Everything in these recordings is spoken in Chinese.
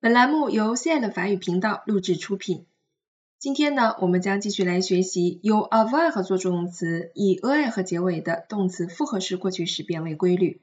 本栏目由 CL 法语频道录制出品。今天呢，我们将继续来学习由 avoir 做助动词，以 er 和结尾的动词复合式过去时变位规律。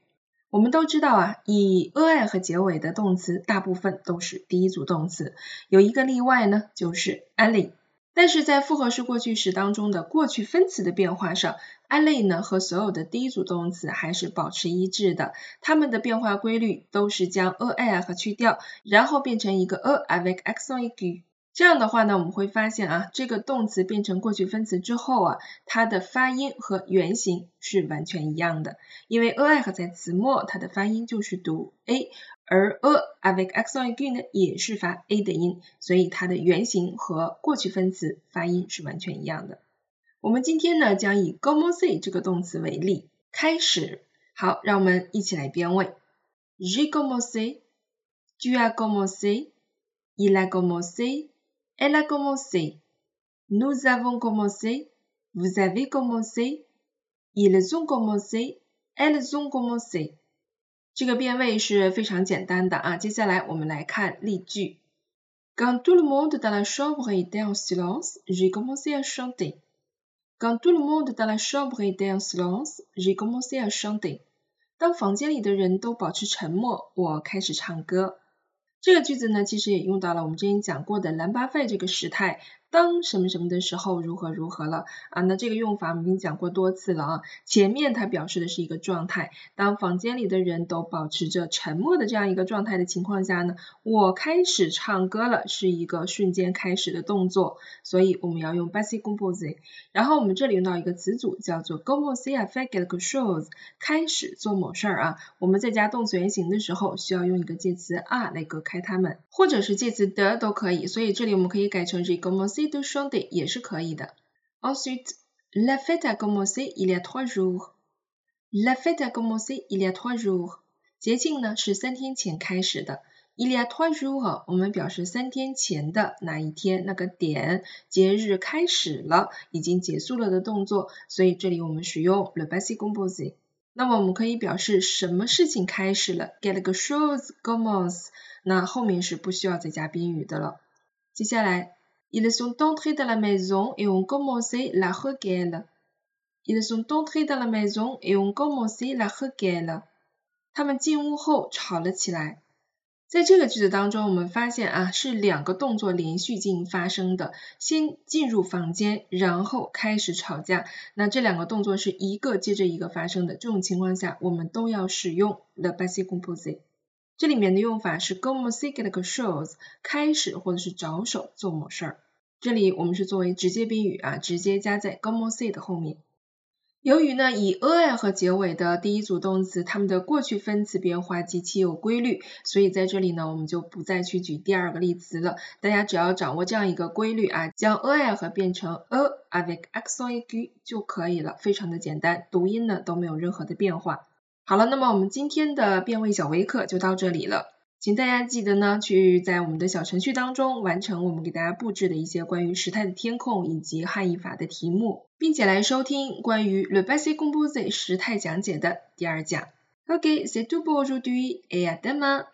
我们都知道啊，以 er 和结尾的动词大部分都是第一组动词，有一个例外呢，就是 a l l。但是在复合式过去时当中的过去分词的变化上，aller 呢和所有的第一组动词还是保持一致的，它们的变化规律都是将 a i 和去掉，然后变成一个 er avec accent aigu。这样的话呢，我们会发现啊，这个动词变成过去分词之后啊，它的发音和原型是完全一样的。因为 a 和在词末，它的发音就是读 a，而 a avec accent aigu 呢也是发 a 的音，所以它的原型和过去分词发音是完全一样的。我们今天呢将以 commencer 这个动词为例，开始。好，让我们一起来编位。J'ai commencé，tu as commencé，il a commencé。Elle a commencé. Nous avons commencé. Vous avez commencé. Ils ont commencé. Elles ont commencé. 这个变位是非常简单的啊。接下来我们来看例句。Quand tout le monde dans la chambre était en silence, j'ai commencé à chanter. Quand tout le monde dans la chambre était en silence, j'ai commencé à chanter. 当房间里的人都保持沉默，我开始唱歌。 这个句子呢，其实也用到了我们之前讲过的兰巴费这个时态。当什么什么的时候如何如何了啊？那这个用法我们已经讲过多次了啊。前面它表示的是一个状态，当房间里的人都保持着沉默的这样一个状态的情况下呢，我开始唱歌了，是一个瞬间开始的动作，所以我们要用 basic composé。然后我们这里用到一个词组叫做 commencer à faire quelque chose，开始做某事儿啊。我们在加动词原形的时候，需要用一个介词 a 来隔开它们，或者是介词 d 都可以。所以这里我们可以改成是 commencer。de chanter 也是可以的。Ensuite, la fête a commencé il y a trois jours. La fête a commencé il y a trois jours. 节庆呢是三天前开始的。Il y a trois jours 我们表示三天前的哪一天那个点节日开始了，已经结束了的动作，所以这里我们使用 le passé composé。那么我们可以表示什么事情开始了，quelque chose commence，那后面是不需要再加宾语的了。接下来。Ils sont entrés dans la maison et ont commencé la requête. Ils sont entrés dans la maison et ont commencé la requête. 他们进屋后吵了起来。在这个句子当中，我们发现啊，是两个动作连续进行发生的，先进入房间，然后开始吵架。那这两个动作是一个接着一个发生的，这种情况下，我们都要使用 the passé composé。这里面的用法是 commencer quelque chose，开始或者是着手做某事儿。这里我们是作为直接宾语啊，直接加在 commencer 的后面。由于呢以 er 和结尾的第一组动词，它们的过去分词变化极其有规律，所以在这里呢我们就不再去举第二个例词了。大家只要掌握这样一个规律啊，将 er 和变成 a avec accent aigu 就可以了，非常的简单，读音呢都没有任何的变化。好了，那么我们今天的变位小微课就到这里了，请大家记得呢，去在我们的小程序当中完成我们给大家布置的一些关于时态的填空以及汉译法的题目，并且来收听关于 le passé composé 时态讲解的第二讲。OK，c'est tout pour aujourd'hui et à demain。